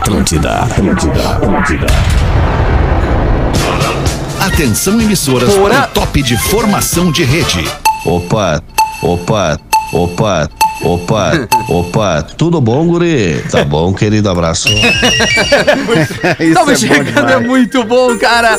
Atlântida, Atlântida, Atlântida. Atenção emissoras o top de formação de rede. Opa, opa, opa, opa, opa, tudo bom, guri? Tá bom, querido, abraço. Estamos chegando, é muito bom, cara.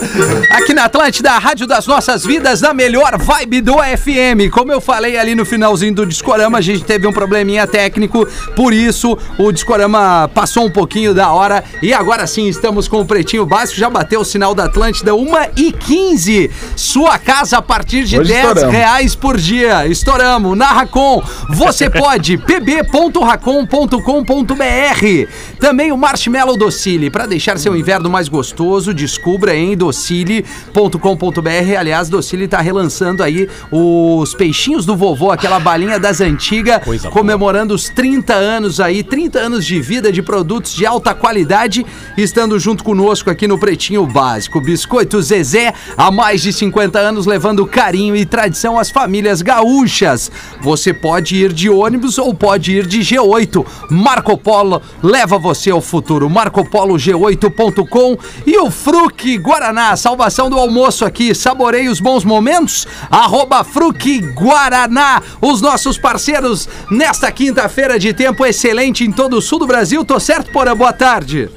Aqui na Atlântida, a Rádio das Nossas Vidas, na melhor vibe do FM. Como eu falei ali no finalzinho do Discorama, a gente teve um probleminha técnico, por isso o Discorama passou um pouquinho da hora. E agora sim, estamos com o Pretinho Básico, já bateu o sinal da Atlântida, 1 e 15 Sua casa a partir de Hoje 10 estouramos. reais por dia. Estouramos. Na Racon, você pode. pb.racon.com.br. Também o Marshmallow Docile. Para deixar seu inverno mais gostoso, descubra em docile.com.br. Aliás, Docile tá relançando aí os peixinhos do vovô, aquela balinha das antigas, comemorando os 30 anos aí, 30 anos de vida de produtos de alta qualidade, estando junto conosco aqui no Pretinho Básico. Biscoito Zezé, há mais de 50 anos, levando carinho e tradição às famílias gaúchas. Você pode ir de ônibus ou pode ir de G8. Marco Polo leva você ao futuro. MarcoPoloG8.com e o Fruc Guaraná, salvação do almoço aqui. Saboreie os bons momentos. Arroba Fruc Guaraná, os nossos parceiros nesta quinta-feira de tempo excelente em todo o sul do Brasil. Tô certo, Porã? Boa tarde.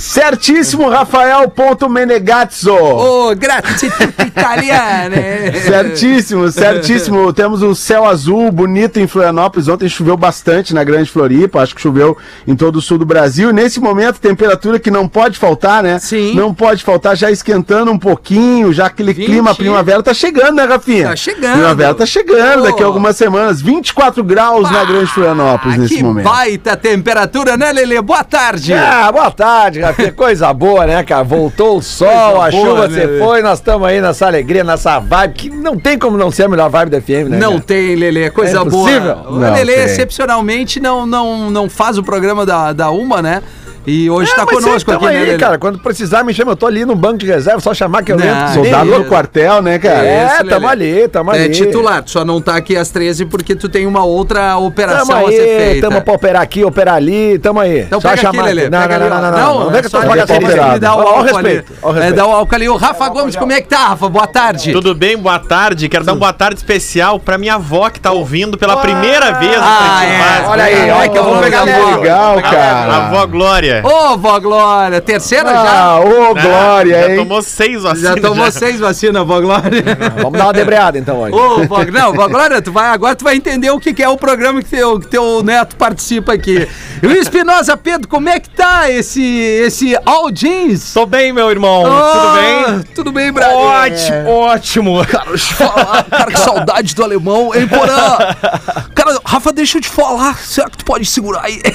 Certíssimo, Rafael ponto Menegazzo. Ô, grazie tutti italiane. Certíssimo, certíssimo. Temos um céu azul bonito em Florianópolis. Ontem choveu bastante na Grande Floripa, acho que choveu em todo o sul do Brasil. Nesse momento, temperatura que não pode faltar, né? Sim. Não pode faltar, já esquentando um pouquinho, já aquele 20. clima primavera tá chegando, né, Rafinha? Tá chegando. Primavera tá chegando daqui Pô. a algumas semanas. 24 graus na Grande Florianópolis nesse que momento. baita temperatura, né, Lelê? Boa tarde. Ah, boa tarde, Rafinha. Coisa boa, né, cara? Voltou o sol, Coisa a boa, chuva né, se velho? foi, nós estamos aí nessa alegria, nessa vibe, que não tem como não ser a melhor vibe da FM, né? Não cara? tem, Lelê, coisa É boa. O Não Lelê, tem. excepcionalmente, não, não, não faz o programa da, da Uma, né? E hoje É, tá mas conosco sempre aqui, né, aí, Lelê? cara. Quando precisar, me chama. Eu tô ali no banco de reserva, só chamar que eu Não, entro. Soldado no quartel, né, cara? É, Isso, tamo ali, tamo É ali. titular, tu só não tá aqui às 13 porque tu tem uma outra operação Tamo a ser aí, feita. tamo pra operar aqui, operar ali, tamo aí. Então só pega aqui, Lelê. Não, pega não, não, ó. não, não, não. Vem é que aí. me dar o Ó, ó, o álcool ali. respeito, É, dá o álcool ali. O Rafa Gomes, como é que tá, Rafa? Boa tarde. Tudo bem? Boa tarde. Quero dar uma boa tarde especial pra minha avó que tá ouvindo pela primeira vez Ah, Pretinho é. Olha aí, olha que eu vou pegar boa. Legal, A cara. avó Glória. Ô, vó Glória, terceira já? Ah, ô, né? Glória, Já hein? tomou seis vacinas. Já tomou seis vacinas, vó Glória. Vamos dar uma debreada então hoje. Ô, vó, não, vó Glória, tu vai, agora tu vai entender o que, que é o programa que teu, que teu neto participa aqui. O Espinosa Pedro, como é que tá esse, esse All Jeans? Tô bem, meu irmão. Ah, Tudo bem? Tudo bem, Braga? Ótimo, ótimo. Cara, deixa eu te falar, cara, que saudade do alemão, hein, Porã? Cara, Rafa, deixa eu te falar, será que tu pode segurar aí?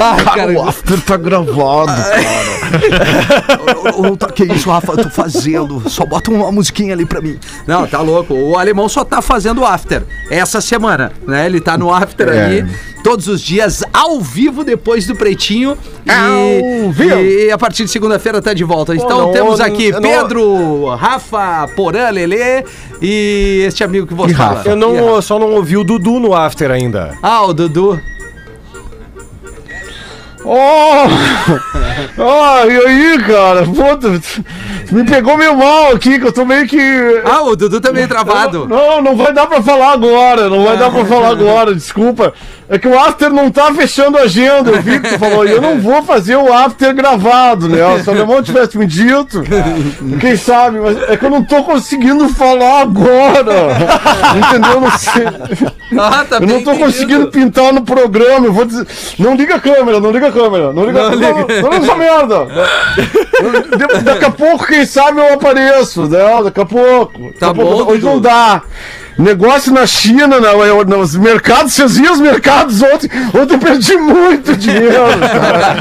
Ah, cara, O after tá gravado, cara. Tá, que isso, Rafa, eu tô fazendo. Só bota uma musiquinha ali pra mim. Não, tá louco. O alemão só tá fazendo after essa semana, né? Ele tá no after É. ali todos os dias, ao vivo, depois do Pretinho. E, e a partir de segunda-feira tá de volta. Então não, temos não, aqui não- Pedro, Rafa, Porã, Lelê e este amigo que você E fala. Rafa. Eu não, eu só não ouvi o Dudu no after ainda. Ah, o Dudu. Oh! Oh, e aí, cara? Puta, me pegou meio mal aqui, que eu tô meio que. Ah, o Dudu tá meio travado. Não, não vai dar pra falar agora, não vai dar pra falar agora, desculpa. É que o after não tá fechando a agenda, eu vi que tu falou, e eu não vou fazer o after gravado, né? Se o alemão tivesse me dito, quem sabe, mas é que eu não tô conseguindo falar agora. Entendeu? Eu Não sei. Ah, tá Eu não tô entendido. conseguindo pintar no programa, eu vou dizer. Não liga a câmera, não liga a câmera, não liga Não não, liga. não, não, essa merda. Da- Daqui a pouco, quem sabe, eu apareço, né? Daqui a pouco. Daqui Tá pouco. bom, Hoje Dudu. não dá. Negócio na China, na, eu- nos mercados, vocês viram os mercados ontem? Ontem eu perdi muito dinheiro, cara.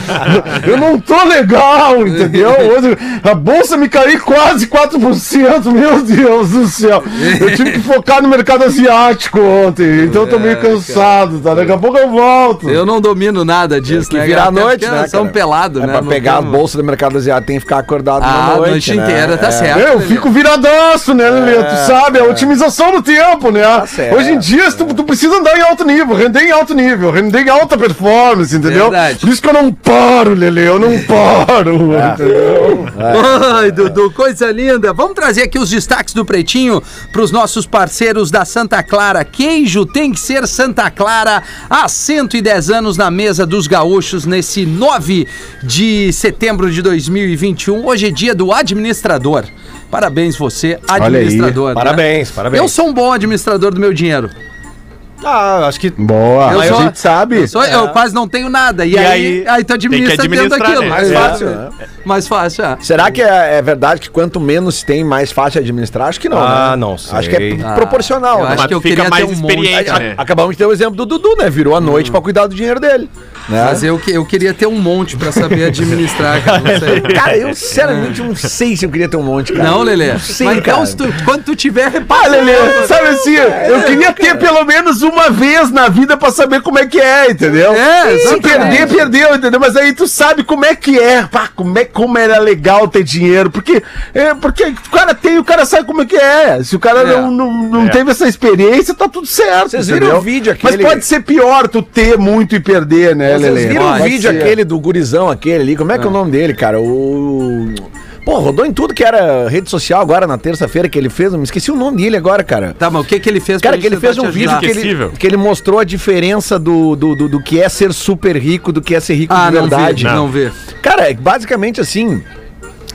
Eu não tô legal, entendeu? Hoje, a bolsa me caiu quase 4%, meu Deus do céu. Eu tive que focar no mercado asiático ontem, então eu tô meio cansado, tá? Daqui a pouco eu volto. Eu não domino nada disso, que né? virar noite, né, cara? pelados, É né? pra Não pegar a bolsa do mercado asiático, tem que ficar acordado Ah, na a noite, né? inteira, tá É. certo. É, eu fico viradaço, né, Lelê? Tu sabe, a otimização do tempo, tempo, né? certo. Hoje em dia, tu, tu precisa andar em alto nível, render em alto nível, render em alta performance, entendeu? Verdade. Por isso que eu não paro, Lele, eu não paro, entendeu? Ai, Dudu, coisa linda. Vamos trazer aqui os destaques do Pretinho para os nossos parceiros da Santa Clara. Queijo tem que ser Santa Clara há 110 anos na mesa dos gaúchos nesse 9 de setembro de 2021. Hoje é dia do administrador. Parabéns você, aí. administrador. né? Parabéns, parabéns. Eu sou um bom administrador do meu dinheiro. Ah, acho que. Boa, Eu a sou- gente sabe. Eu, sou- eu quase não tenho nada. E, E aí, aí, aí, tu tem que administra tendo administrar, aquilo. né? Mais É. fácil. É. Mais fácil, é. Será que é, é verdade que quanto menos tem, mais fácil administrar? Acho que não. Ah, né? não sei. Acho que é Ah, proporcional. eu né? acho Mas que eu fica queria mais ter um experiente, A- né? Acabamos de ter o exemplo do Dudu, né? Virou a noite pra cuidar do dinheiro dele. Né? Mas eu, eu queria ter um monte pra saber administrar, cara. Não sei. Cara, eu sinceramente não sei se eu queria ter um monte, cara. Não, Lelê. Não sei, Mas então, se tu- quando tu tiver, Ah, repara. Lelê, sabe assim, eu queria ter pelo menos uma vez na vida pra saber como é que é, entendeu? É, Se perder, perdeu, entendeu? Mas aí tu sabe como é que é, pá, como, é, como era legal ter dinheiro, porque, é, porque o cara tem, o cara sabe como é que é. Se o cara É. não, não, não É. teve essa experiência, tá tudo certo, Vocês viram o vídeo Mas aquele- pode ser pior tu ter muito e perder, né, Vocês Lelê? viram o vídeo aquele do gurizão, aquele ali? Como é que é o nome dele, cara? O. Pô, rodou em tudo que era rede social agora na terça-feira que ele fez. Eu me esqueci o nome dele agora, cara. Tá, mas o que que ele fez Cara, que ele fez um vídeo que ele, que ele mostrou a diferença do, do, do, do que é ser super rico do que é ser rico Ah, de não verdade. vi, não vi. Cara, é basicamente assim.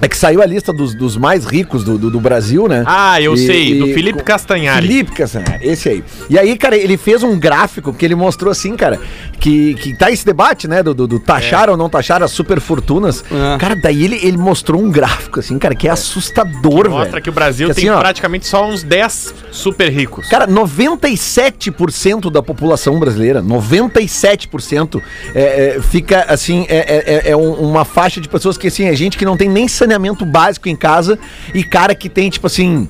É que saiu a lista dos, dos mais ricos do, do, do Brasil, né? Ah, eu E- sei, do Felipe com- Castanhari. Felipe Castanhari, esse aí. E aí, cara, ele fez um gráfico que ele mostrou assim, cara, que, que tá esse debate, né, do, do, do taxar ou não taxar as super fortunas. É. Cara, daí ele, ele mostrou um gráfico, assim, cara, que é assustador, velho. Mostra que o Brasil Que tem assim, ó, praticamente só uns 10 super ricos. Cara, 97% da população brasileira, 97% é, é, fica assim, é, é- é- é um- uma faixa de pessoas que assim, é gente que não tem nem saneamento básico em casa e cara que tem, tipo assim,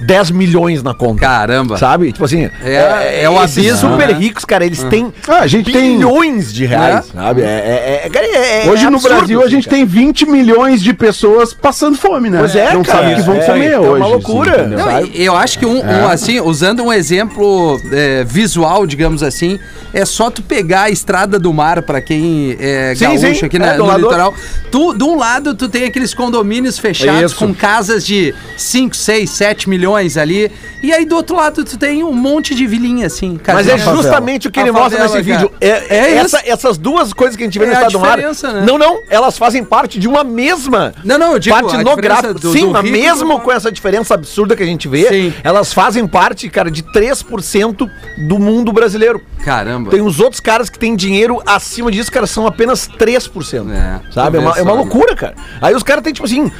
10 milhões na conta. Caramba. Sabe? Tipo assim, É- é o esses abismo, super né? ricos, cara, eles têm Ah, a gente tem- bilhões de reais, sabe? É, é- é- cara, é- é Hoje no absurdo, Brasil a assim, gente cara. tem 20 milhões de pessoas passando fome, né? Pois é, Não cara, sabem o que vão é, comer é hoje. uma loucura. entendeu? Não, eu acho que um, um, assim, usando um exemplo é, visual, digamos assim, é só tu pegar a estrada do mar pra quem é Sim, gaúcho sim, aqui é, na- no lado- litoral. Tu, de um lado, tu tem aqueles condomínios fechados Isso. com casas de 5, 6, 7 milhões ali. E aí do outro lado tu tem um monte de vilinha assim. Mas é justamente o que A ele mostra nesse vídeo. É, É essa- essas duas coisas que a gente vê É no estado do mar. né? Não, não, elas fazem parte de uma mesma Não, não, eu digo, parte no gráfico. do- Sim, do mas mesmo do- com essa diferença absurda que a gente vê, Sim. elas fazem parte, cara, de 3% do mundo brasileiro. Caramba. Tem os outros caras que têm dinheiro acima disso, cara, são apenas 3%. É, sabe? É uma, é uma loucura, cara. Aí os caras têm, tipo assim,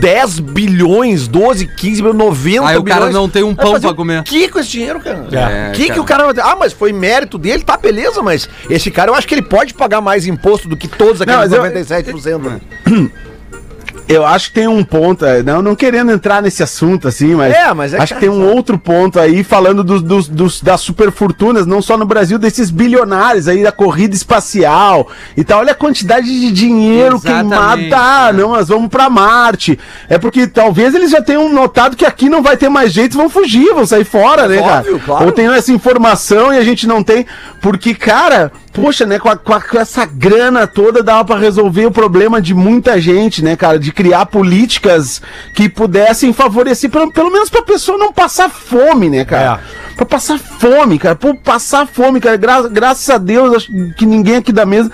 10 bilhões, 12, 15, 90 Aí o cara não tem um pão pra o comer. que com esse dinheiro, cara? É, O que, que cara. o cara vai ter? Ah, mas foi mérito dele, tá, beleza, mas esse cara eu acho que ele pode pagar mais imposto do que todos aqueles eu- 97%. né? Eu acho que tem um ponto, é, não, não querendo entrar nesse assunto assim, mas, É, mas é acho que- que tem um outro ponto aí falando dos, dos, dos- das superfortunas, não só no Brasil, desses bilionários aí da corrida espacial e tal. Olha a quantidade de dinheiro Exatamente, queimado. Tá, é. não, nós vamos pra Marte. É porque talvez eles já tenham notado que aqui não vai ter mais jeito, vão fugir, vão sair fora, né, cara? Óbvio, claro. Ou tem essa informação e a gente não tem, porque, cara, poxa, né, com, a- com a- com essa grana toda dava pra resolver o problema de muita gente, né, cara, de criar políticas que pudessem favorecer, pelo, pelo menos pra pessoa não passar fome, né, cara? Pra passar fome, cara, pô, passar fome, cara, Gra- graças a Deus, acho que ninguém aqui da mesa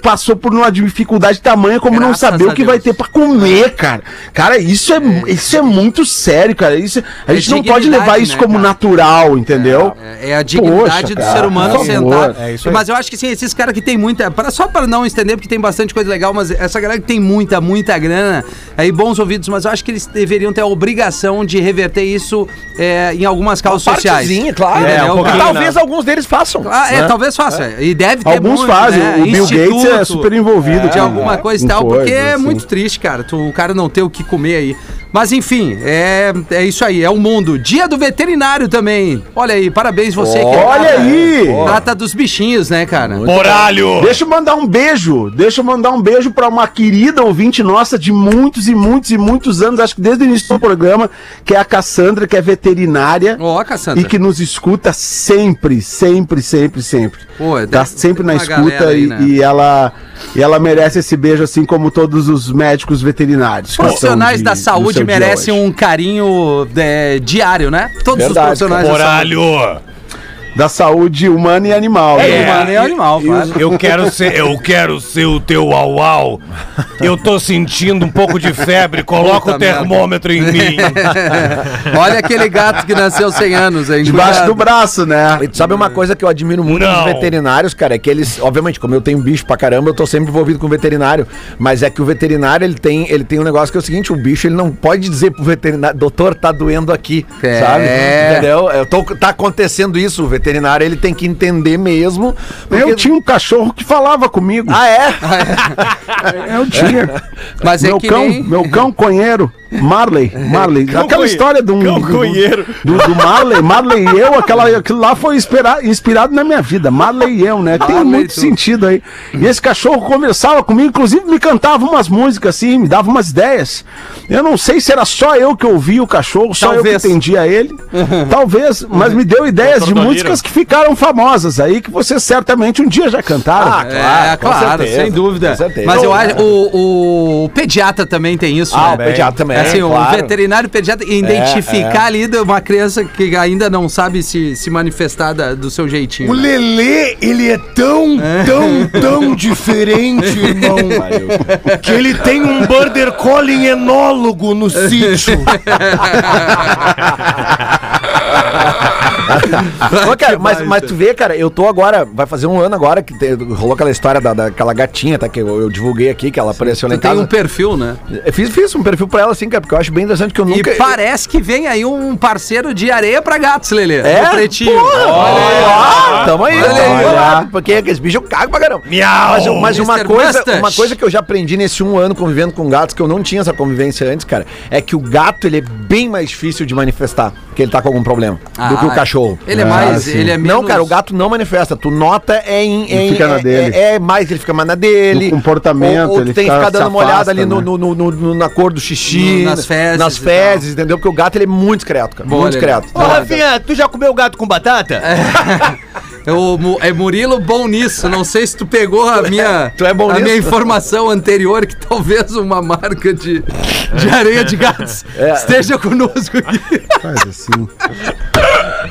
passou por uma dificuldade tamanha como não Graças saber a o que vai Deus. ter pra comer, cara. Cara, isso é, isso é muito sério, cara, isso, a É gente não pode levar isso né, como cara? natural, entendeu? É, é a dignidade Poxa, do cara, ser humano por sentar. É mas eu acho que sim, esses caras que tem muita. Pra, só para não estender, porque tem bastante coisa legal, mas essa galera que tem muita, muita grana, aí bons ouvidos, mas eu acho que eles deveriam ter a obrigação de reverter isso é, em algumas causas sociais. Partezinha, claro. Entendeu, É, um pouquinho, Talvez né? alguns deles façam. Ah, é, né? talvez faça. E deve ter Alguns muito, fazem, né? o Bill Gates é Instituto super envolvido de com- alguma coisa e tal, porque é assim. muito triste, cara. Tu, o cara não ter o que comer aí. Mas enfim, é, é isso aí, é o mundo. Dia do veterinário também. Olha aí, parabéns você que Olha trata- aí! Trata dos bichinhos, né, cara? Poralho! Deixa eu mandar um beijo. Deixa eu mandar um beijo pra uma querida ouvinte nossa de muitos e muitos e muitos anos, acho que desde o início do programa, que é a Cassandra, que é veterinária. Ó, Cassandra. E que nos escuta sempre, sempre, sempre, sempre. Pô, tá deve- sempre na escuta aí, e, né? e ela e ela merece esse beijo assim como todos os médicos veterinários. Profissionais da saúde merecem hoje. um carinho é, diário, né? Todos Verdade, os profissionais. Poralho! Da saúde humana e animal. É, né? humano e animal, claro. Eu quero ser, eu quero ser o teu au au. Eu tô sentindo um pouco de febre, coloca o termômetro em mim. Olha aquele gato que nasceu 100 anos, hein? Debaixo Cuidado. do braço, né? E tu sabe uma coisa que eu admiro muito Não. nos veterinários, cara, é que eles, obviamente, como eu tenho bicho pra caramba, eu tô sempre envolvido com o veterinário, mas é que o veterinário, ele tem, ele tem um negócio que é o seguinte, o bicho, ele não pode dizer pro veterinário, doutor, tá doendo aqui, É. sabe? Entendeu? Eu tô, tá acontecendo isso, o veterinário, ele tem que entender mesmo. porque- Eu tinha um cachorro que falava comigo. Ah, é? Eu tinha. Mas é meu que cão, nem- meu cão conheiro, Marley, Marley. Cão aquela história de um cão do, do, do Marley, Marley e eu, aquela, aquilo lá foi inspira- inspirado na minha vida. Marley e eu, né? Tem Marley muito tu. sentido aí. E esse cachorro conversava comigo, inclusive me cantava umas músicas assim, me dava umas ideias. Eu não sei se era só eu que ouvia o cachorro, só eu Talvez. que entendia ele. Talvez, mas me deu ideias de músicas que ficaram famosas aí, que vocês certamente um dia já cantaram. Ah, É, com claro, certeza, sem dúvida. Mas eu acho o, o pediatra também tem isso, Ah, né? o pediatra também, Assim, o claro. veterinário pediatra identificar ali de uma criança que ainda não sabe se, se manifestar da- do seu jeitinho. O né? Lelê, ele é tão, tão, tão diferente, irmão, que ele tem um border collie enólogo no sítio. Cara, mas, mas tu vê, cara, eu tô agora, vai fazer um ano agora que te- rolou aquela história da, daquela gatinha, tá? Que eu, eu divulguei aqui, que ela apareceu lá tem um perfil, né? Eu fiz, fiz um perfil pra ela, assim, cara, porque eu acho bem interessante que eu nunca. E parece que vem aí um parceiro de areia pra gatos, Lelê. É? Pretinho. Porra, olha tamo aí, Olha porque aqueles bichos eu cago pra caramba. Miau. Mas, mas uma, coisa, Mustache. uma coisa que eu já aprendi nesse um ano convivendo com gatos, que eu não tinha essa convivência antes, cara, é que o gato, ele é bem mais difícil de manifestar que ele tá com algum problema do que o Ah, cachorro. Ele é Ah, mais. sim. Ele é menos... Não, cara, o gato não manifesta. Tu nota é em. Ele em- fica na é, dele. É, é mais, ele fica mais na dele. No comportamento, Ou, ou tu ele tem que fica- ficar dando uma olhada ali no, né? no- no- no- no- na cor do xixi. No- nas fezes Nas fezes, entendeu? Porque o gato ele é muito discreto, cara. Boa, muito discreto. Ô, Rafinha, tu já comeu gato com batata? É o é Murilo bom nisso. Não sei se tu pegou a minha, Tu é bom a nisso? minha informação anterior, que talvez uma marca de, de areia de gatos É. esteja conosco aqui. Faz assim.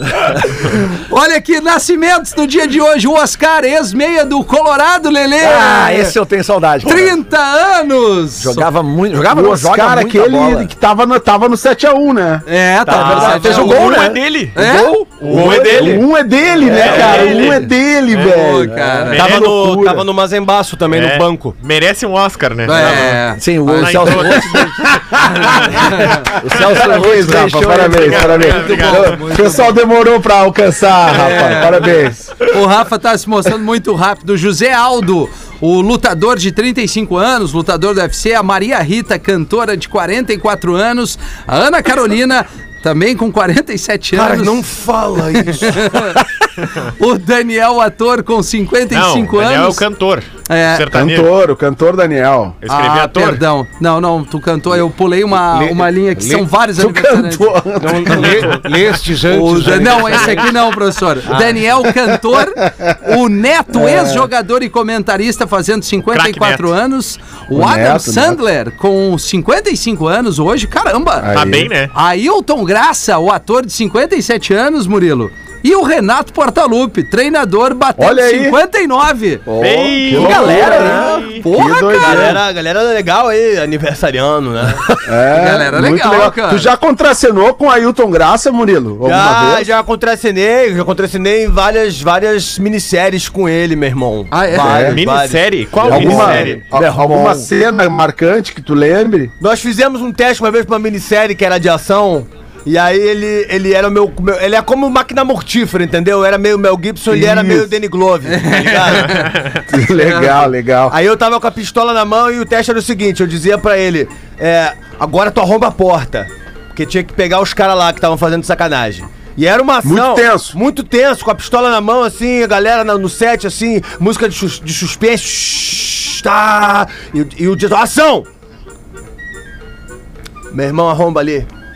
Olha aqui, nascimentos no dia de hoje. O Oscar, ex-meia do Colorado, Lelê. Ah, esse eu tenho saudade. cara. 30 anos. Jogava muito. Jogava O joga Oscar, muita aquele bola. que tava no, tava no 7x1, né? É, tá. verdade. Fez é o gol, Um né? é dele. É? Gol? O gol é dele. Um é dele, né, cara? dele. Um é dele, velho. cara. Tava no, tava no Mazembaço também, É. no banco. Merece um Oscar, né? É. Sim, o Ah, Celso. Rotti. o Celso Rotti Rafa, parabéns, parabéns. o pessoal demorou pra alcançar, Rafa. Parabéns. O Rafa tá se mostrando muito rápido. José Aldo, o lutador de 35 anos, lutador do UFC. A Maria Rita, cantora de 44 anos. A Ana Carolina, também com 47 Cara, anos. não fala isso. O Daniel, ator com 55 Não, Daniel é o anos. cantor. É. Sertanejo. Cantor, o cantor Daniel. Eu escrevi ah, ator. perdão. Não, não, tu cantou. Eu pulei uma, uma linha que são vários Tu aniversariantes. cantor. Lestes O antes. Dan- aí. não, esse aqui não, professor. Ah. Daniel Cantor, o Neto, É. ex-jogador e comentarista, fazendo 54 Neto. anos. O, O Adam Neto, Sandler, com 55 anos hoje, caramba. Tá Aí. bem, né? Ailton Graça, o ator de 57 anos, Murilo. E o Renato Portaluppi, treinador, batendo Olha aí. 59. Bem, que galera, né? Que Porra, doideira. cara. Galera, galera legal aí, aniversariando, né? É, Galera, muito legal, cara. Tu já contracenou com Ailton Graça, Murilo? Já, vez? já contracenei, já contracenei em várias, várias minisséries com ele, meu irmão. Ah, é? Várias, Minissérie? Qual Alguma, minissérie? al- alguma cena marcante que tu lembre? Nós fizemos um teste uma vez pra uma minissérie que era de ação. E aí ele, ele era o meu, meu- Ele é como máquina mortífera, entendeu? Era meio Mel Gibson, ele era meio Danny Glove, tá ligado? legal, legal. Aí eu tava com a pistola na mão e o teste era o seguinte: eu dizia pra ele, é, agora tu arromba a porta. Porque tinha que pegar os caras lá que estavam fazendo sacanagem. E era uma ação. Muito tenso. Muito tenso, com a pistola na mão, assim, a galera no set, assim, música de, de suspense. Tá, e, o- e o diretor, ação! Meu irmão arromba ali.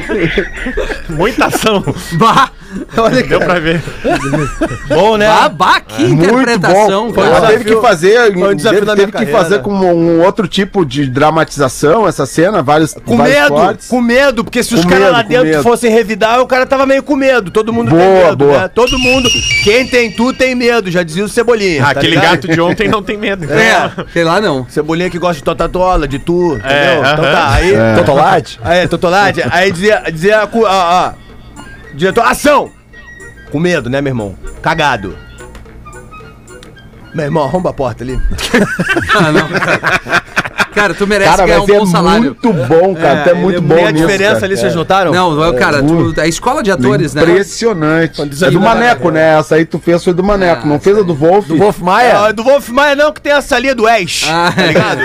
Muita ação. Bah, olha Deu pra ver. Bom, né? bah, bah, que Muito interpretação, bom. cara. Ela teve que fazer, foi um desafio teve, da teve que carreira. fazer com um outro tipo de dramatização essa cena, vários Com vários medo, cortes. com medo, porque se os caras lá dentro medo. fossem revidar, o cara tava meio com medo. Todo mundo tem Boa, medo, boa. né? Todo mundo. Quem tem tu tem medo, já dizia o Cebolinha. tá Aquele ligado? gato de ontem não tem medo. É, sei lá não. Cebolinha que gosta de totatola, de tu, entendeu? É, então aham. tá, aí... Totolate? Aí, Totolade, aí dizia, dizia, cu- ó, ó, diretor, ação! Com medo, né, meu irmão? Cagado. Meu irmão, arromba a porta ali. Ah, não, cara. Cara, tu merece Cara, ganhar um é bom salário. muito bom, cara. tu é muito bom Tem a nisso, diferença cara. ali, É. vocês notaram? Não, cara, tu, a escola de atores, né? Impressionante. É do Maneco, né? Essa aí tu fez foi do Maneco. Ah, não fez a do Wolf? Do Wolf Maia? É, do Wolf Maia não, que tem a salinha do Ash, Ah, tá ligado?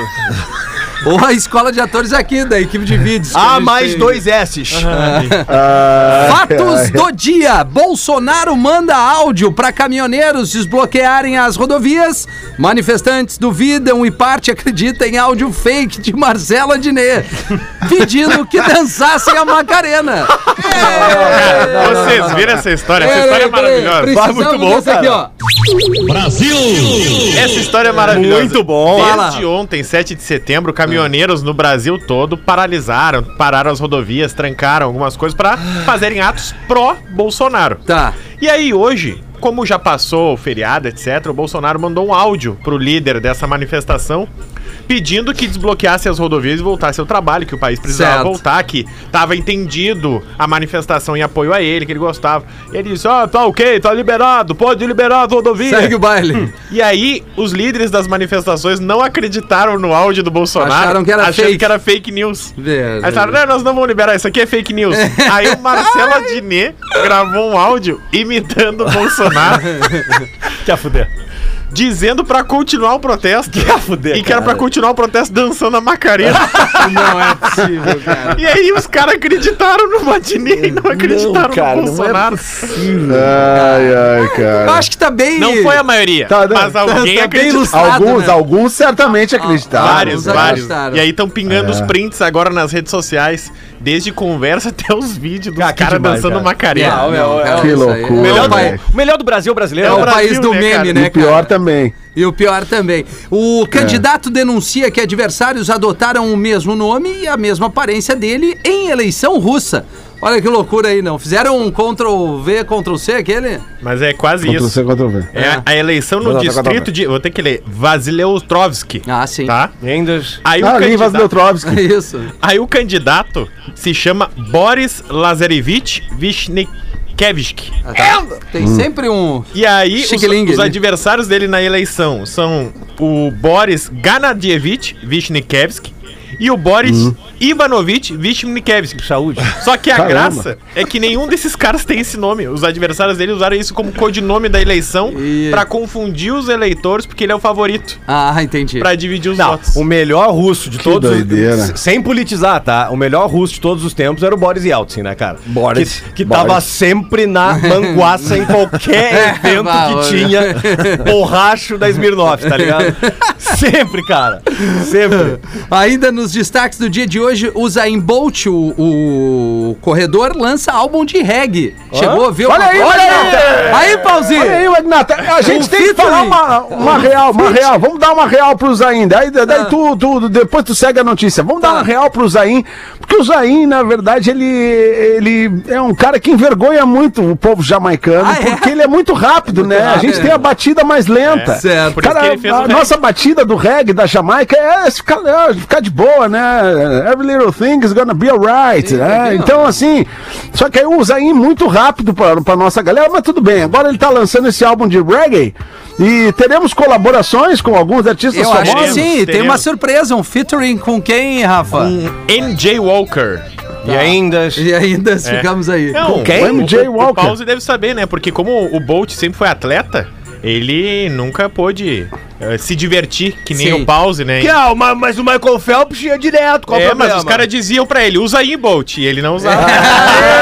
Ou a escola de atores aqui, da equipe de vídeos. a mais tem. dois S's. Ah, Fatos do dia. Bolsonaro manda áudio para caminhoneiros desbloquearem as rodovias. Manifestantes duvidam e parte acredita em áudio fake de Marcela Diné, pedindo que dançassem a Macarena. Cara, vocês viram essa história? Essa história é maravilhosa. Precisamos muito bom, dessa aqui, ó. Essa história é maravilhosa. Muito bom. Desde Fala. ontem, 7 de setembro, caminhoneiros no Brasil todo paralisaram, pararam as rodovias, trancaram algumas coisas pra fazerem atos pró-Bolsonaro. Tá. E aí hoje, como já passou o feriado, etc., o Bolsonaro mandou um áudio pro líder dessa manifestação pedindo que desbloqueasse as rodovias e voltasse ao trabalho, que o país precisava Certo. voltar, que tava entendido a manifestação em apoio a ele, que ele gostava. E ele disse: "Ah, tá ok, tá liberado, pode liberar as rodovias". Segue o baile. E aí, os líderes das manifestações não acreditaram no áudio do Bolsonaro. Acharam que era achando fake. que era fake news. Verdade. Aí falaram, não, nós não vamos liberar, isso aqui é fake news. aí o Marcelo Adnet gravou um áudio imitando o Bolsonaro. Quer fuder. Dizendo pra continuar o protesto. Quer fuder, E que era pra continuar o protesto dançando a Macarena. Não é possível, cara. e aí os caras acreditaram no Matinê e não acreditaram cara, no não é Bolsonaro. Ai, ai, Eu cara. acho que tá bem. Não foi a maioria, Tá, não. mas alguém Tá acreditou. Alguns, né? alguns certamente acreditaram. Vários, vários. acreditaram. E aí estão pingando É. os prints agora nas redes sociais, desde conversa até os vídeos dos Cara, que caras demais, dançando cara. Macarena. Não, não, cara, Que isso aí loucura, é- Melhor é o. O melhor do Brasil brasileiro. É o Brasil, país do né, meme, cara? né, E pior cara? também. E o pior também. O candidato denuncia que adversários adotaram o mesmo nome e a mesma aparência dele em eleição russa. Olha que loucura aí, não. Fizeram um Ctrl-V, Ctrl-C aquele? Mas é quase Ctrl isso. C, Ctrl V. É a- a eleição no distrito de. Vou ter que ler. Vasileutrovski. Ah, sim. Tá? Aindas. Aí, Ah, o ali. Isso. aí o candidato se chama Boris Lazarevich Vishnikevich. Ah, tá. Tem sempre um. E aí, os, os adversários dele na eleição são o Boris Ganadievich Vishnikevski e o Boris Ivanovich Vishnikevski. Saúde. Só que a Caramba. graça é que nenhum desses caras tem esse nome. Os adversários dele usaram isso como codinome da eleição E- pra confundir os eleitores, porque ele é o favorito. Ah, entendi. Pra dividir os Não, votos. o melhor russo de todos doideira. os... Sem politizar, tá? O melhor russo de todos os tempos era o Boris Yeltsin, né, cara? Boris. Que, que Boris. tava sempre na manguaça em qualquer evento bah, que tinha borracho da Smirnoff, tá ligado? sempre, cara. Sempre. Ainda nos destaques do dia de hoje, o Zayn Bolt, o, o corredor, lança álbum de reggae. Chegou a ver Olha aí, olha aí. Aí, Pauzinho! Olha aí, Magnata, a gente O tem que falar uma, uma real, uma real. Vamos dar uma real pro Zain. Daí, daí Ah. tu, tu- depois tu segue a notícia. Vamos dar Tá. uma real pro Zain, porque o Zain, na verdade, ele, ele é um cara que envergonha muito o povo jamaicano, Ah, é? porque ele é muito rápido, né? A gente rápido. tem a batida mais lenta. É, certo. por isso Cara, que ele fez o a reggae. nossa batida do reggae da Jamaica é ficar, é ficar de boa, né? Every little thing is gonna be alright, Sim, né? Então, assim, só que aí o Zayn muito rápido pra, pra nossa galera, mas tudo bem. Agora ele tá lançando esse álbum de reggae e teremos colaborações com alguns artistas Eu acho que Teremos, sim, tem teremos. uma surpresa, um featuring com quem, Rafa? NJ Walker. E ainda... E ainda ficamos aí. Não, quem? o- MJ o, Walker. O Pause deve saber, né? Porque como o Bolt sempre foi atleta, ele nunca pôde eh, se divertir, que nem Sim. o pause, né? Que, ah, ma- mas o Michael Phelps ia direto, qual o É, problema? mas os caras diziam pra ele, usa aí, Bolt, e ele não usava.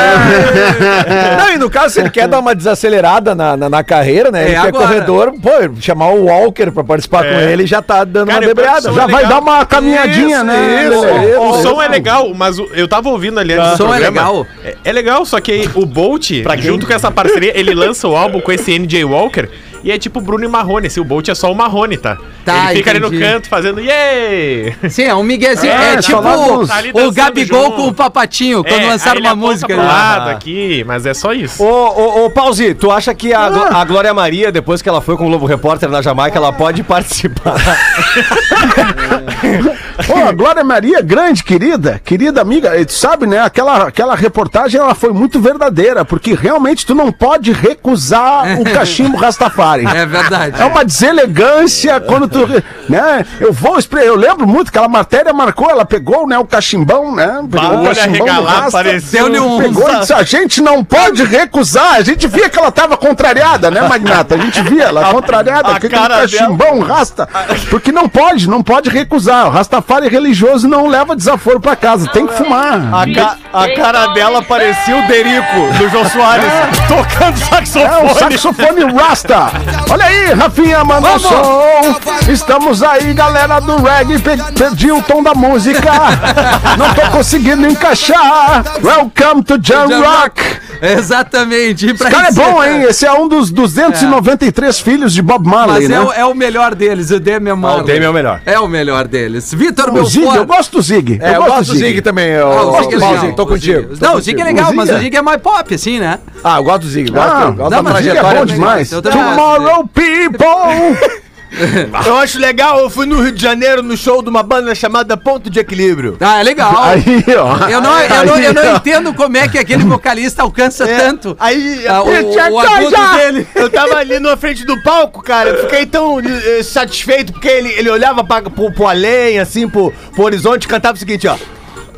Não, e no caso, se ele quer dar uma desacelerada na, na, na carreira, né? É ele quer agora. corredor, pô, chamar o Walker pra participar É. com ele já tá dando Cara, uma e o debreada. som Já é vai legal. dar uma caminhadinha, Isso, né? isso. Beleza, O som é legal, mas o- eu tava ouvindo ali O antes do som é programa. legal. É, é legal, só que o Bolt, junto com essa parceria, ele lança o álbum com esse NJ Walker e é tipo Bruno e Marrone. Se o Bolt é só o Marrone, tá? Tá, ele fica ali no entendi. canto fazendo yay! Sim, é um miguezinho. É, É, tipo só lá o, dos- tá ali o Gabigol junto. com o Papatinho, quando É, lançaram uma música. pro né? lado aqui, mas é só isso. Ô, ô, ô, Pause, tu acha que a, Glo- a Glória Maria, depois que ela foi com o Globo Repórter na Jamaica, ela pode participar? Pô, a Glória Maria, grande, querida, querida amiga, tu sabe, né? Aquela, aquela reportagem ela foi muito verdadeira, porque realmente tu não pode recusar o cachimbo Rastafari. É verdade. É uma deselegância quando tu. Né? Eu vou Eu lembro muito que aquela matéria marcou, ela pegou né, o cachimbão, né? Pegou o cachimbão um- Pegou e disse, a gente não pode recusar. A gente via que ela tava contrariada, né, Magnata? A gente via ela contrariada, a aquele cachimbão, rasta. Porque não pode, não pode recusar. O Rastafari religioso não leva desaforo pra casa, tem que fumar. A, ca- a cara dela parecia o Derico do João Soares tocando É o saxofone. saxofone Rasta. Olha aí, Rafinha manda o som. Estamos aí, galera do reggae. Pe- perdi o tom da música. Não tô conseguindo encaixar. Welcome to Jam Rock. Exatamente. Esse cara é bom, hein? Esse é um dos 293 filhos de Bob Marley, Mas é, né? o, é o melhor deles, o Demi Marley. o Demi é o melhor. É o melhor deles. Vitor O Zig, eu Belfort. gosto do Zig. É, eu gosto do Zig também. Eu, Ah, gosto Zig é do. Zig, tô O contigo. Zig- Não, o Zig é legal, mas Zig o é- Zig é mais pop, assim, né? Ah, eu gosto do Zig. Gosto, Ah, gosto não, da o Zig é trajetória bom demais. Eu Tomorrow, people. Eu acho legal, eu fui no Rio de Janeiro no show de uma banda chamada Ponto de Equilíbrio. Ah, é legal. Aí, ó. Eu não, eu, não, eu não Aí, ó. entendo como é que aquele vocalista alcança tanto Aí ah, o, o agudo dele. Eu tava ali na frente do palco, cara. Eu fiquei tão eh, satisfeito porque ele, ele olhava pra, pro, pro além, assim, pro, pro horizonte e cantava o seguinte, ó.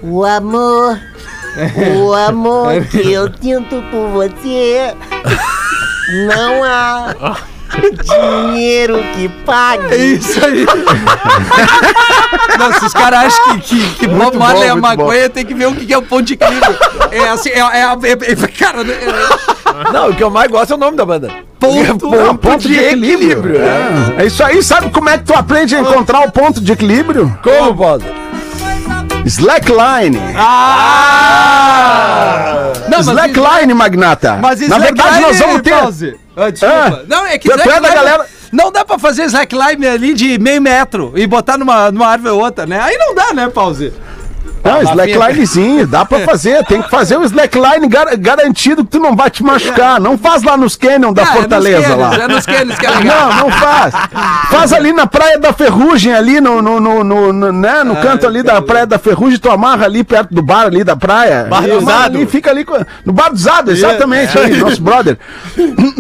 O amor, o amor que eu sinto por você, não há dinheiro que É pague. isso aí. Não, se os caras acham que, que, que Bob Marley é maconha, tem que ver o que que é o ponto de equilíbrio. É assim, é, é, é, é- cara, é, Não, o que eu mais gosto é o nome da banda. ponto, É um ponto de equilíbrio. É. É isso aí. Sabe como é que tu aprende a encontrar o ponto de equilíbrio? Como, Bosa? Slackline. Não, mas, Slackline, Magnata. mas Na verdade, nós vamos ter. Pause. Ah, desculpa. Ah, não, é que tu é da slackline- galera- Não dá pra fazer slackline ali de meio metro e botar numa, numa árvore ou outra, né? Aí não dá, né, Pause? Não, slacklinezinho, dá pra fazer. Tem que fazer o slackline gar- garantido que tu não vai te machucar. Não faz lá nos canyon da Ah, Fortaleza é lá. É nos que é legal. Não, não faz. Faz ali na Praia da Ferrugem, ali no, no, no, no- né, no canto ali da Praia da Ferrugem, tu amarra ali perto do bar ali da praia. Bar do Zado. fica ali com- no bar do Zado, exatamente, ali, nosso brother.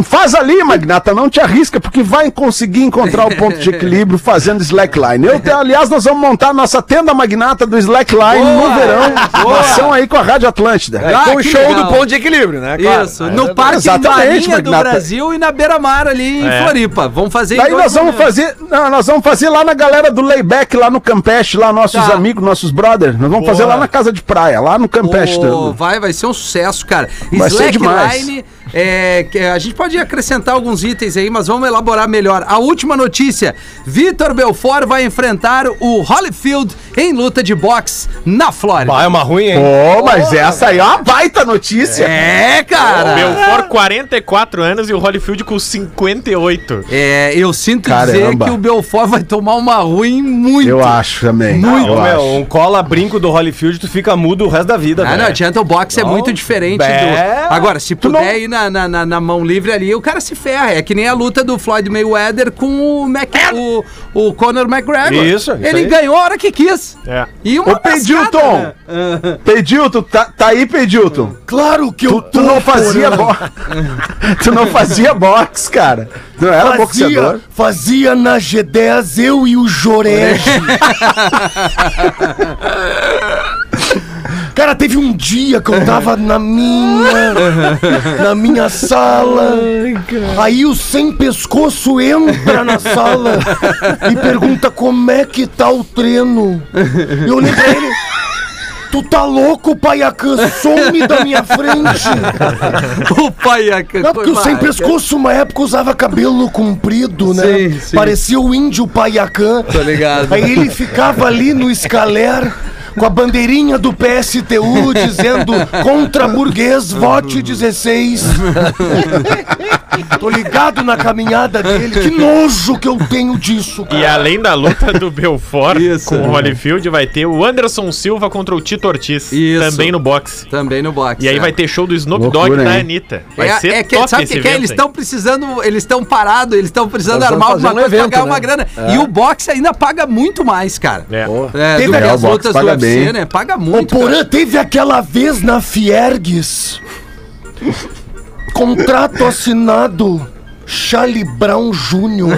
Faz ali, Magnata, não te arrisca, porque vai conseguir encontrar o ponto de equilíbrio fazendo slackline. Eu, aliás, nós vamos montar nossa tenda Magnata do slackline! No verão. Boa! Ação aí com a Rádio Atlântida. Ah, com o show legal. do ponto de equilíbrio, né? Claro. Isso, no Parque Exatamente, Marinha do. Brasil e na Beira-Mar ali em É. Floripa. Vamos fazer Daí nós vamos momentos. fazer, não, nós vamos fazer lá na galera do Layback, lá no Campeche, lá nossos Tá. amigos, nossos brothers. Nós vamos fazer lá na casa de praia, lá no Campeche. Vai, vai ser um sucesso, cara. Vai ser Slackline, é, que a gente pode acrescentar alguns itens aí, mas vamos elaborar melhor. A última notícia: Vitor Belfort vai enfrentar o Holyfield em luta de boxe na Flórida. Bah, é uma ruim, hein? Pô, mas essa aí é uma baita notícia. É, cara. Belfort, 44 anos e o Holyfield com 58. É, eu sinto Caramba. dizer que o Belfort vai tomar uma ruim muito. Eu acho também. Não, eu meu, acho. um cola brinco do Holyfield, tu fica mudo o resto da vida, Ah, não adianta, o boxe é muito diferente É. do. Agora, se Tu puder não- ir na, na, na- na mão livre ali, o cara se ferra. É que nem a luta do Floyd Mayweather com o, Mac... o, o Conor McGregor. Isso, isso Ele aí. ganhou a hora que quis. É. E uma Ô, Pedilton! Pedilton, tá, tá aí, Pedilton. Claro que eu Tu, tu não fazia boxe. tu não fazia boxe, cara. Tu não era boxeador. fazia na G10 eu e o Jorege. Cara, teve um dia que eu tava na minha. na minha sala. Aí o sem pescoço entra na sala e pergunta como é que tá o treino. Eu olhei pra ele. Tu tá louco, paiacã? Some da minha frente! O pai é Não, porque o sem pescoço, uma época, usava cabelo comprido, né? Sim, sim. Parecia o índio paiacã. Tô ligado. Aí ele ficava ali no escaler com a bandeirinha do PSTU dizendo contra burguês, vote 16. Tô ligado na caminhada dele. Que nojo que eu tenho disso, E cara. além da luta do Belfort Isso. com o Holyfield, vai ter o Anderson Silva contra o Tito Ortiz. Isso. Também no boxe. Também no boxe. E aí é. vai ter show do Snoop Loucura, Dogg da hein? Anitta. Vai é, ser é que, top sabe o esse que, que é? evento, Eles estão precisando, eles estão parados, eles estão precisando Eles armar vão alguma um coisa pra evento, pagar uma né? grana. E o boxe ainda paga muito mais, cara. É. É, Teve aquela- as lutas do UFC, bem. né? Paga muito. Porã, cara. teve aquela vez na Fiergues. Contrato assinado. Charlie Brown Jr.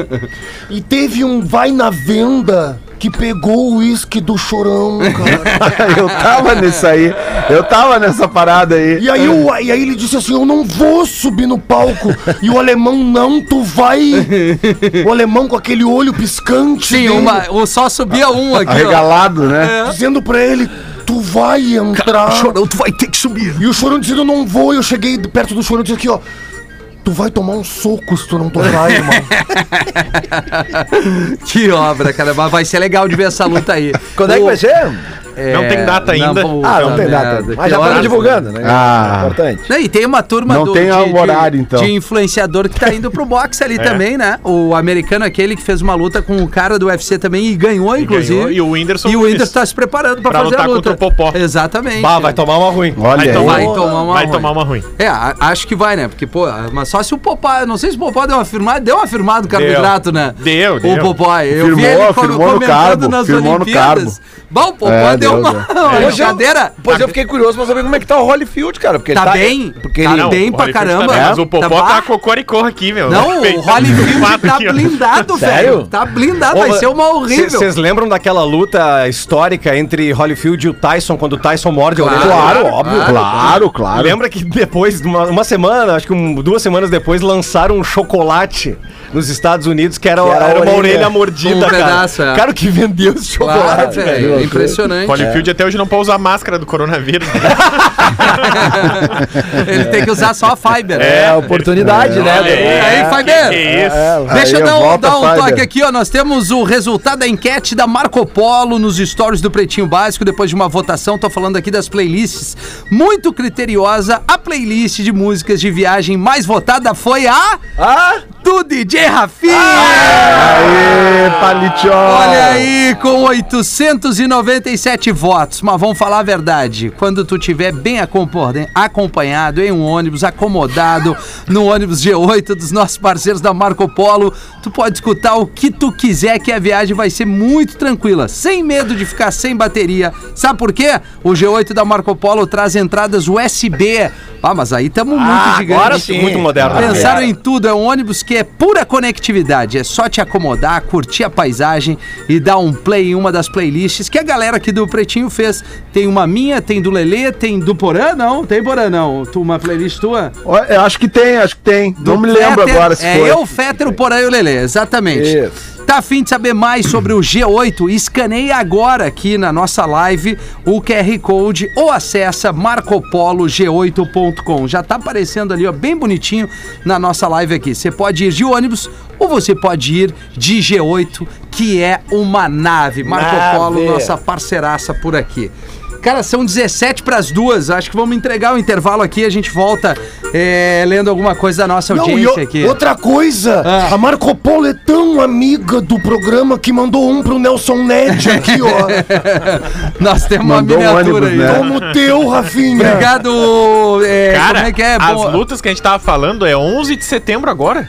e teve um vai na venda que pegou o uísque do chorão, cara. eu tava nisso aí. Eu tava nessa parada aí. E aí, o, e aí ele disse assim: Eu não vou subir no palco. E o alemão, não, tu vai. O alemão com aquele olho piscante. Sim, dele, uma, o só subia um aqui, ó. Arregalado, né? Dizendo pra ele: Tu vai entrar. Chorão, tu vai ter que subir. E o chorão dizendo: Eu não vou. E eu cheguei perto do chorão e disse aqui, ó. Tu vai tomar um soco se tu não tocar, irmão. Que obra, cara. Mas vai ser legal de ver essa luta aí. Quando é que O- vai ser? Não tem data ainda. puta Ah, não tem data. Mas já estamos divulgando, né? Ah. Importante. Não, E tem uma turma Não do, tem de, o de- horário, então. de influenciador que tá indo pro boxe ali também, né? O americano aquele que fez uma luta com o cara do UFC também e ganhou, inclusive. ganhou, e o Whindersson E o. Whindersson tá se preparando pra, Pra fazer a lutar luta. contra o Popó. Exatamente. Bah, vai tomar uma ruim. Olha Vai aí. tomar, Vai tomar uma vai ruim. tomar uma ruim. É, acho que vai, né? Porque, pô, mas só se o Popó. Não sei se o Popó deu uma firmada. Deu uma firmada do carboidrato, né? Deu, O deu. Popó. Eu Firmou, vi ele firmou no comentando carbo, nas firmou no Olimpíadas. Bom, o Popó É, deu deu, uma, eu- brincadeira. Pois eu fiquei curioso pra saber como é que tá o Holyfield, cara. Porque Tá ele bem, Porque tá ele... Não, bem o pra caramba. Tá bem, mas É. o Popó Tá tá, cocoricó aqui, meu. Não, o Holyfield tá blindado, velho. Tá blindado, vai ser uma horrível. Vocês lembram daquela luta histórica entre Holyfield e o Tyson, quando o Tyson morde a orelha? Claro, Claro, óbvio. claro. Claro, claro. Lembra que depois, uma, uma semana, acho que um- duas semanas depois, lançaram um chocolate nos Estados Unidos que era, Que era era uma orelha. orelha mordida, Um cara. pedaço, é. Cara, que vendeu esse Claro, chocolate, velho. velho. É impressionante. Holyfield até hoje não pode usar máscara do coronavírus. Ele tem que usar só a Fiber. É, oportunidade, né? Olha E aí, Fiber? isso. Deixa eu dar um, dar um Fiber. toque aqui, ó. Nós temos o resultado da enquete da Marco Polo nos stories do Pretinho Básico, depois de uma votação. Tô falando aqui das playlists. Muito criteriosa. A playlist de músicas de viagem mais votada foi a Ah, do DJ Rafinha. Aê, palitio. Olha aí, com 897 votos. Mas vamos falar a verdade. Quando tu tiver bem acompa- acompanhado em um ônibus, acomodado no ônibus G8 dos nossos parceiros da Marco Polo, tu pode escutar o que tu quiser, que a viagem vai ser muito tranquila, sem medo de ficar sem bateria. Sabe por quê? O G8 da Marco Polo traz entradas USB. Ah, mas aí estamos muito Ah, gigantes. agora sim. Muito moderno. Pensaram em tudo, é um ônibus que é pura conectividade, é só te acomodar, curtir a paisagem e dar um play em uma das playlists que a galera aqui do Pretinho fez. Tem uma minha, tem do Lelê, tem do Porã, não? Tem Porã, não. Tu, uma playlist tua? Eu acho que tem, acho que tem. Do não me lembro agora se é foi. eu, Fetter, o Porã e o Lelê, exatamente. Isso. Tá afim de saber mais sobre o G8? Escaneie agora aqui na nossa live o QR Code ou acessa marcopolog8.com. Já tá aparecendo ali, ó, bem bonitinho na nossa live aqui. Você pode ir de ônibus ou você pode ir de G8, que é uma nave. Marco Nave. Polo, nossa parceiraça por aqui. Cara, são 17 para as duas. Acho que vamos entregar o intervalo aqui. A gente volta é, lendo alguma coisa da nossa Não, e audiência o- aqui. outra coisa, Ah. a Marco Polo é tão amiga do programa que mandou um pro Nelson Ned aqui, ó. Nós temos uma Mandou um miniatura ônibus, aí. né? Como o teu, Rafinha. Obrigado. É, Cara, como é que é? as lutas que a gente tava falando é 11 de setembro agora.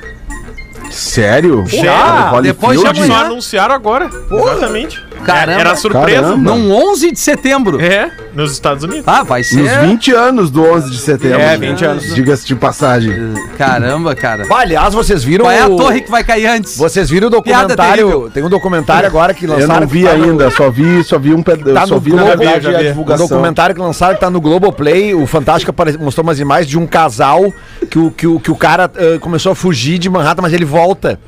Sério? Já? Depois de Só amanhã. anunciaram agora. Exatamente. Caramba. Era surpresa. Caramba. Num 11 de setembro. É, nos Estados Unidos. Ah, vai Nos ser. 20 anos do 11 de setembro. É, né? 20 anos. Diga-se de passagem. Caramba, cara. Aliás, vocês viram. Qual é a o- torre que vai cair antes? Vocês viram o documentário? Tem um documentário agora que Eu lançaram. não vi tá no- ainda, só vi, só vi um pedaço. Tá só no vi na verdade a Um divulgação. documentário que lançaram que tá no Globoplay. O Fantástico mostrou umas imagens de um casal que o, que o, que o cara eh, começou a fugir de Manhattan, mas ele volta.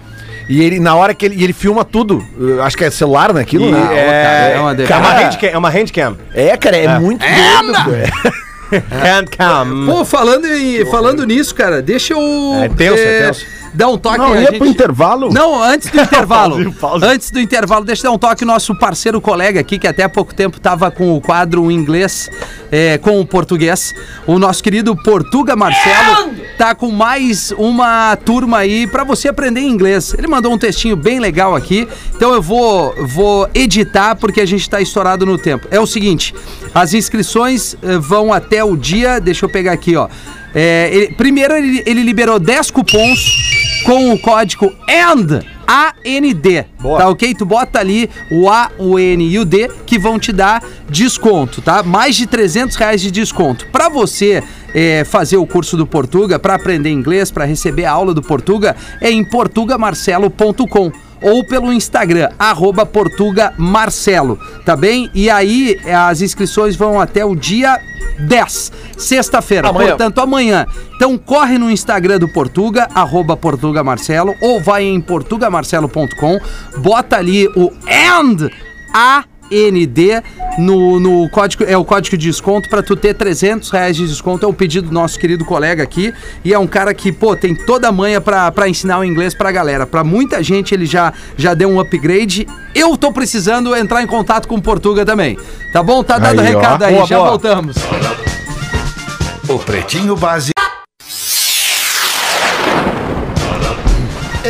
E ele, na hora que ele, e ele filma tudo. Eu acho que é celular naquilo, E né? cara, é, é uma é, uma handcam, é uma handcam. É, cara, é, muito doido. É. Handcam. Pô, falando, em, falando nisso, cara, deixa eu. É tenso, é tenso. Dar um toque Não, ia gente- pro intervalo? Não, antes do intervalo. Pause, pause. Antes do intervalo, deixa eu dar um toque nosso parceiro colega aqui, que até há pouco tempo estava com o quadro em inglês é, com o português. O nosso querido Portuga Marcelo tá com mais uma turma aí para você aprender inglês. Ele mandou um textinho bem legal aqui, então eu vou, vou editar porque a gente está estourado no tempo. É o seguinte, as inscrições eh, vão até o dia, deixa eu pegar aqui, ó. É, ele- primeiro ele, ele liberou 10 cupons com o código AND, A-N-D, tá ok? Tu bota ali o A, o N e o D que vão te dar desconto, tá? Mais de 300 reais de desconto. Pra você é, fazer o curso do Portuga, pra aprender inglês, pra receber a aula do Portuga, é em portugamarcelo.com ou pelo Instagram, arroba Portuga Marcelo, tá bem? E aí as inscrições vão até o dia 10, sexta-feira, portanto amanhã. Então corre no Instagram do Portuga, arroba Portuga Marcelo, ou vai em portugamarcelo.com, bota ali o AND, A-N-D, no, no código, é o código de desconto para tu ter 300 reais de desconto, é o pedido do nosso querido colega aqui, e é um cara que, pô, tem toda a manha pra, pra ensinar o inglês pra galera. Pra muita gente ele já, já deu um upgrade, eu tô precisando entrar em contato com o Portuga também, tá bom? Tá dado Aí, ó. recado aí, Boa, já boa. voltamos. O Pretinho Básico.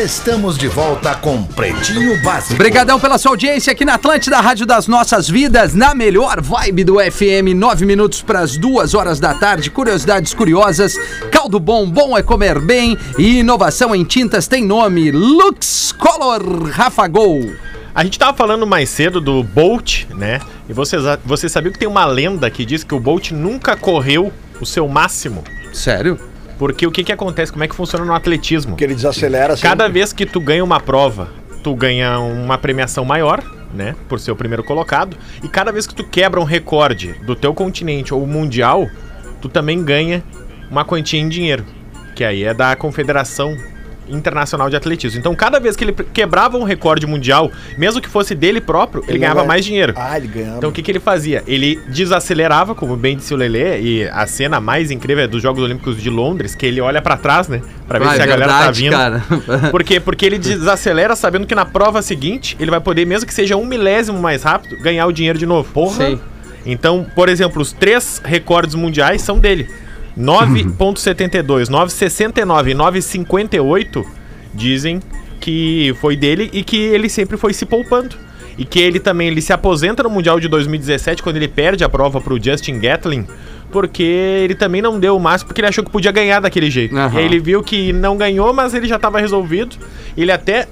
Estamos de volta com Pretinho Básico. Obrigadão pela sua audiência aqui na Atlântida, Rádio das Nossas Vidas, na melhor vibe do FM, nove minutos para as duas horas da tarde. Curiosidades curiosas, caldo bom, bom é comer bem e inovação em tintas tem nome: Lux Color Rafa Gol. A gente tava falando mais cedo do Bolt, né? E você, você sabia que tem uma lenda que diz que o Bolt nunca correu o seu máximo? Sério? Porque o que que acontece? Como é que funciona no atletismo? Que ele desacelera assim. Cada vez que tu ganha uma prova, tu ganha uma premiação maior, né? Por ser o primeiro colocado. E cada vez que tu quebra um recorde do teu continente ou mundial, tu também ganha uma quantia em dinheiro. Que aí é da Confederação Internacional de Atletismo. Então, cada vez que ele quebrava um recorde mundial, mesmo que fosse dele próprio, ele, Ele ganhava ganha- mais dinheiro. Ah, ele ganhava. Então o que, que ele fazia? Ele desacelerava, como bem disse o Lelê, e a cena mais incrível é dos Jogos Olímpicos de Londres, que ele olha pra trás, né? Pra ver Ah, se é a galera tá verdade, vindo. cara. Por quê? Porque ele desacelera sabendo que na prova seguinte ele vai poder, mesmo que seja um milésimo mais rápido, ganhar o dinheiro de novo. Porra! Sei. Então, por exemplo, os três recordes mundiais são dele. 9.72, 9.69 e 9.58 dizem que foi dele e que ele sempre foi se poupando. E que ele também ele se aposenta no Mundial de 2017 quando ele perde a prova pro Justin Gatlin, porque ele também não deu o máximo, porque ele achou que podia ganhar daquele jeito. Aham. E aí ele viu que não ganhou, mas ele já estava resolvido. Ele até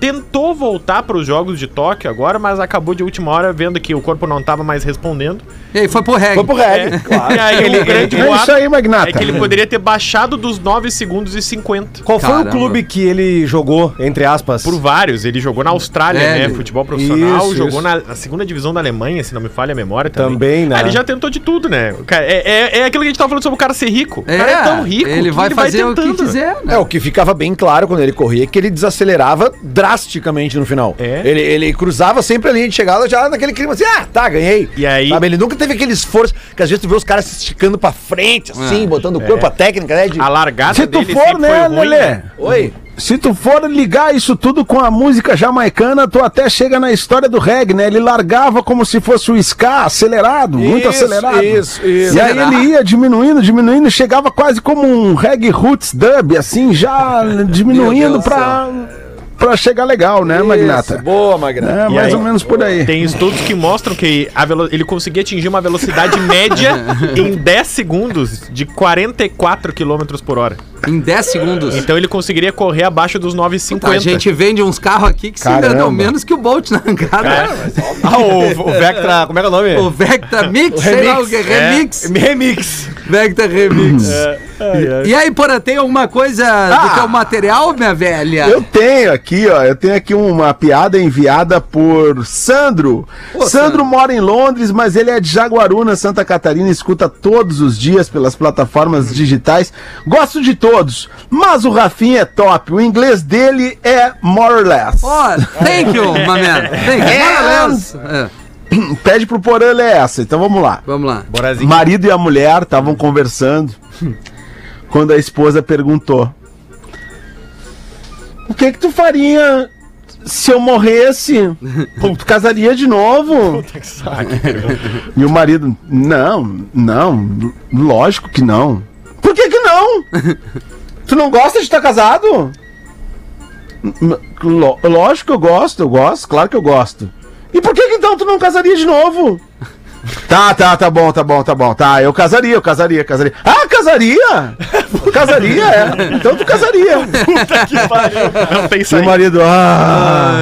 tentou voltar para os Jogos de Tóquio agora, mas acabou de última hora vendo que o corpo não estava mais respondendo. E aí foi pro reggae. Foi pro reggae, claro. E aí o grande É isso aí, Magnata. é que ele poderia ter baixado dos 9 segundos e 50. Qual foi Caramba. o clube que ele jogou, entre aspas? Por vários. Ele jogou na Austrália, É, né? ele- Futebol profissional. Isso, jogou isso. Na, na segunda divisão da Alemanha, se não me falha a memória também. Também, né? Ah, ele já tentou de tudo, né? É, é, é aquilo que a gente tava falando sobre o cara ser rico. O cara é tão rico ele que vai fazer o que tentando. quiser, né? É, o que ficava bem claro quando ele corria é que ele desacelerava drasticamente no final. É. Ele, ele cruzava sempre a linha de chegada já naquele clima assim, ah, tá, ganhei. E aí- Sabe, ele nunca teve aquele esforço que às vezes tu vê os caras se esticando pra frente, assim, É. botando o corpo, a técnica, né? De... A largada Se tu dele for, né, foi ruim, Lelê? né? Oi. Se tu for ligar isso tudo com a música jamaicana, tu até chega na história do reggae, né? Ele largava como se fosse o ska, acelerado, muito Isso, acelerado. isso, isso. E aí ele ia diminuindo, diminuindo, chegava quase como um reggae roots dub, assim, já diminuindo pra, pra chegar legal, né, Magnata? Isso, boa, Magnata. É, mais aí? ou menos por aí. Tem estudos que mostram que a velo- ele conseguia atingir uma velocidade média em 10 segundos de 44 km por hora. Em 10 segundos. Então ele conseguiria correr abaixo dos 9,50. Tá, a gente vende uns carros aqui que se Caramba. enganam menos que o Bolt na arrancada. Ah, o, o Vectra, como é que é o nome? O Vectra Mix, sei lá o que é Remix. Remix. Vectra Remix. E aí, Porã, tem alguma coisa do teu material, minha velha? Eu tenho aqui, ó, eu tenho aqui uma piada enviada por Sandro. Sandro mora em Londres, mas ele é de Jaguaruna, Santa Catarina, escuta todos os dias pelas plataformas digitais. Gosto de todos, mas o Rafinha é top. O inglês dele é more or less. Ó, thank you, my man. Thank you. More or less. É, Pede pro Porã ler essa, então vamos lá. vamos lá. O marido e a mulher estavam conversando quando a esposa perguntou: O que que tu faria se eu morresse? Pô, tu casaria de novo? E o marido: Não, não, lógico que não. Que que não? Tu não gosta de estar casado? "M- lo- lógico que eu gosto, eu gosto, claro que eu gosto. E por que que então tu não casaria de novo? Tá, tá, tá bom, tá bom, tá bom. Tá, eu casaria, eu casaria, casaria. Ah, casaria? Casaria, é. Então tu casaria. Não tem E o saída. marido, ah,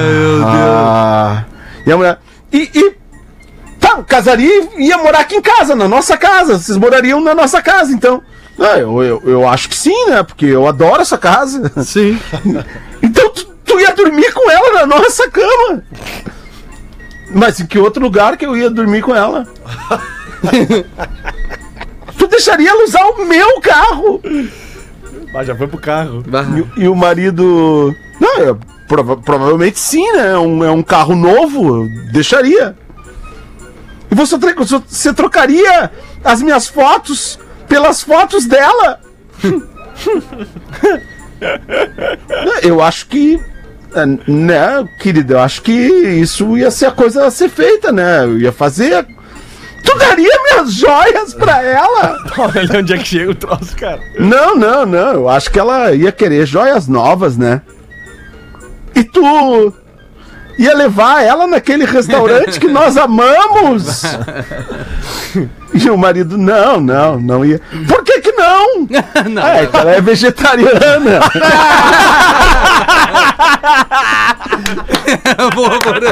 ah. E a mulher, e, e tá, casaria e ia morar aqui em casa, na nossa casa. Vocês morariam na nossa casa, então. Ah, eu, eu, eu acho que sim, né? Porque eu adoro essa casa. Sim. Então tu, tu ia dormir com ela na nossa cama. Mas em que outro lugar que eu ia dormir com ela? tu deixaria ela usar o meu carro? Ah, já foi pro carro. E, e o marido. Não, é, prova- provavelmente sim, né? É um, é um carro novo, eu deixaria. E você- você trocaria as minhas fotos pelas fotos dela? eu acho que. é, Né, querido, eu acho que isso ia ser a coisa a ser feita, né? Eu ia fazer. Tu daria minhas joias pra ela? Olha onde é que chega o troço, cara. Não, não, não. Eu acho que ela ia querer joias novas, né? E tu ia levar ela naquele restaurante que nós amamos? E o marido, não, não, não ia. Por que que não? Não. Ah, é que ela é vegetariana. Boa, Porã.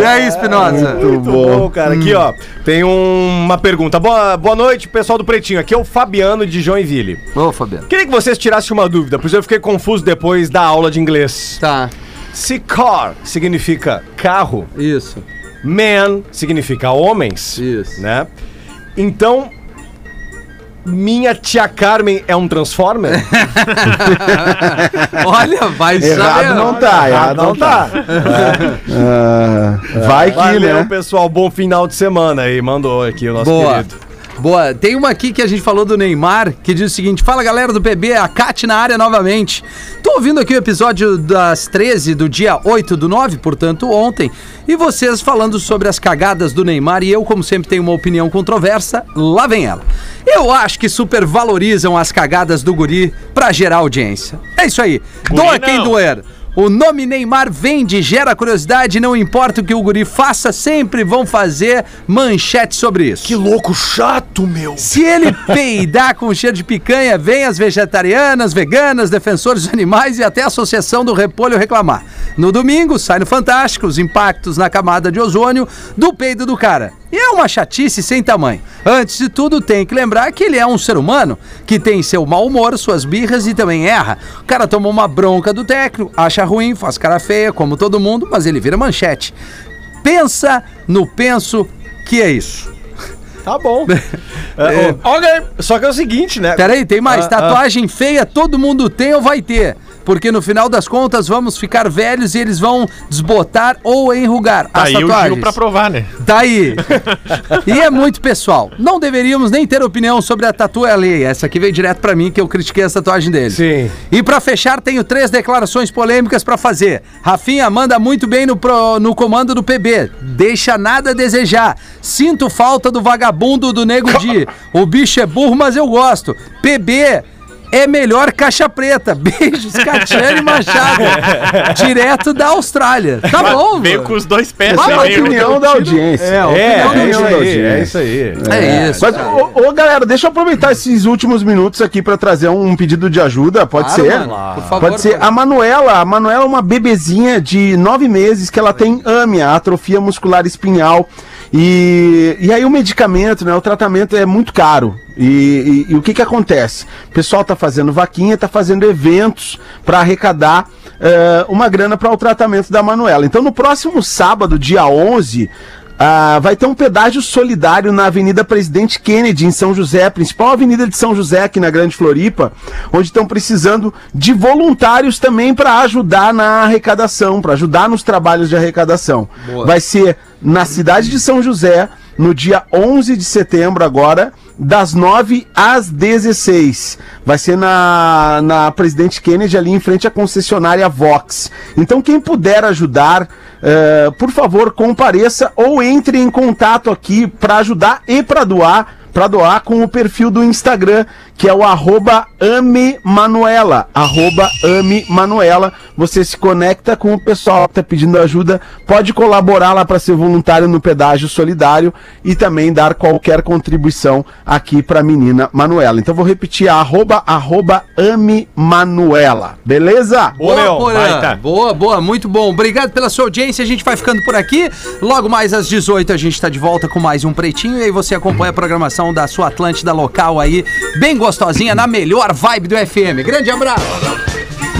E aí, Espinosa? Muito Muito bom, cara. Aqui, ó, tem um- uma pergunta. Boa, boa noite, pessoal do Pretinho. Aqui é o Fabiano de Joinville. Ô, Fabiano. Queria que vocês tirassem uma dúvida, pois eu fiquei confuso depois da aula de inglês. Tá, Se car significa carro, isso. man significa homens, Isso. né? Então, minha tia Carmen é um Transformer? Olha, vai Errado saber. não tá, errado não tá. Ah, vai que, Valeu, né? pessoal. Bom final de semana aí. Mandou aqui o nosso Boa. querido. Boa. Tem uma aqui que a gente falou do Neymar, que diz o seguinte: Fala galera do PB, a Cat na área novamente. Tô ouvindo aqui o episódio das 13 do dia 8 do 9, portanto ontem, e vocês falando sobre as cagadas do Neymar, e eu, como sempre, tenho uma opinião controversa, lá vem ela. Eu acho que supervalorizam as cagadas do guri pra gerar audiência. É isso aí. Doa quem doer. O nome Neymar vende, gera curiosidade, não importa o que o guri faça, sempre vão fazer manchete sobre isso. Que louco chato, meu. Se ele peidar com cheiro de picanha, vem as vegetarianas, veganas, defensores dos animais e até a Associação do Repolho reclamar. No domingo, sai no Fantástico os impactos na camada de ozônio do peido do cara. E é uma chatice sem tamanho. Antes de tudo, tem que lembrar que ele é um ser humano, que tem seu mau humor, suas birras e também erra. O cara tomou uma bronca do técnico, acha ruim, faz cara feia, como todo mundo, mas ele vira manchete. Pensa no penso que é isso. Tá bom. É, ó, ok. Só que é o seguinte, né? Peraí, tem mais. Ah, Tatuagem feia todo mundo tem ou vai ter. Porque no final das contas vamos ficar velhos e eles vão desbotar ou enrugar Tá as aí o tatuagens. Gil pra provar, né? Tá aí. e é muito pessoal. Não deveríamos nem ter opinião sobre a tatu alheia. Essa aqui veio direto pra mim que eu critiquei a tatuagem dele. Sim. E pra fechar, tenho três declarações polêmicas pra fazer. Rafinha manda muito bem no, pro- no comando do PB. Deixa nada a desejar. Sinto falta do vagabundo do Nego Di. O bicho é burro, mas eu gosto. PB é melhor caixa preta. Beijos, Catiane Machado. Direto da Austrália. Tá bom, Veio com os dois pés Essa é a opinião da audiência. É, É, opinião é do isso aí, é isso aí. É isso. Mas, ô, ô, galera, deixa eu aproveitar esses últimos minutos aqui pra trazer um pedido de ajuda. Pode Claro, ser? mano, por favor, Pode ser. mano. A Manuela, a Manuela é uma bebezinha de nove meses que ela tem AMIA, atrofia muscular espinhal. E, e aí o medicamento, né? O tratamento é muito caro. E, e- e o que que acontece? O pessoal tá fazendo vaquinha, tá fazendo eventos para arrecadar eh, uma grana para o tratamento da Manuela. Então no próximo sábado, dia 11, ah, vai ter um pedágio solidário na Avenida Presidente Kennedy, em São José, principal avenida de São José, aqui na Grande Floripa, onde estão precisando de voluntários também para ajudar na arrecadação, para ajudar nos trabalhos de arrecadação. Vai ser na cidade de São José, no dia 11 de setembro, agora, das 9 às 16. Vai ser na, na Presidente Kennedy, ali em frente à concessionária Vox. Então, quem puder ajudar, eh, por favor, compareça ou entre em contato aqui para ajudar e para doar. Para doar com o perfil do Instagram, que é o arroba AmeManuela. Arroba AmeManuela. Você se conecta com o pessoal que está pedindo ajuda, pode colaborar lá para ser voluntário no pedágio solidário e também dar qualquer contribuição aqui para a menina Manuela. Então vou repetir, arroba, arroba AmeManuela. Beleza? Meu, Porã. baita. Boa, boa, muito bom. Obrigado pela sua audiência. A gente vai ficando por aqui. Logo mais às 18 a gente tá de volta com mais um Pretinho. E aí você acompanha a programação da sua Atlântida local aí, bem gostosinha, na melhor vibe do FM. Grande abraço.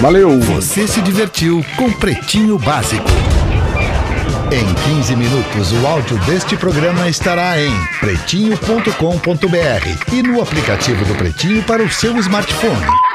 Valeu! Você se divertiu com Pretinho Básico. Em 15 minutos, o áudio deste programa estará em pretinho.com.br e no aplicativo do Pretinho para o seu smartphone.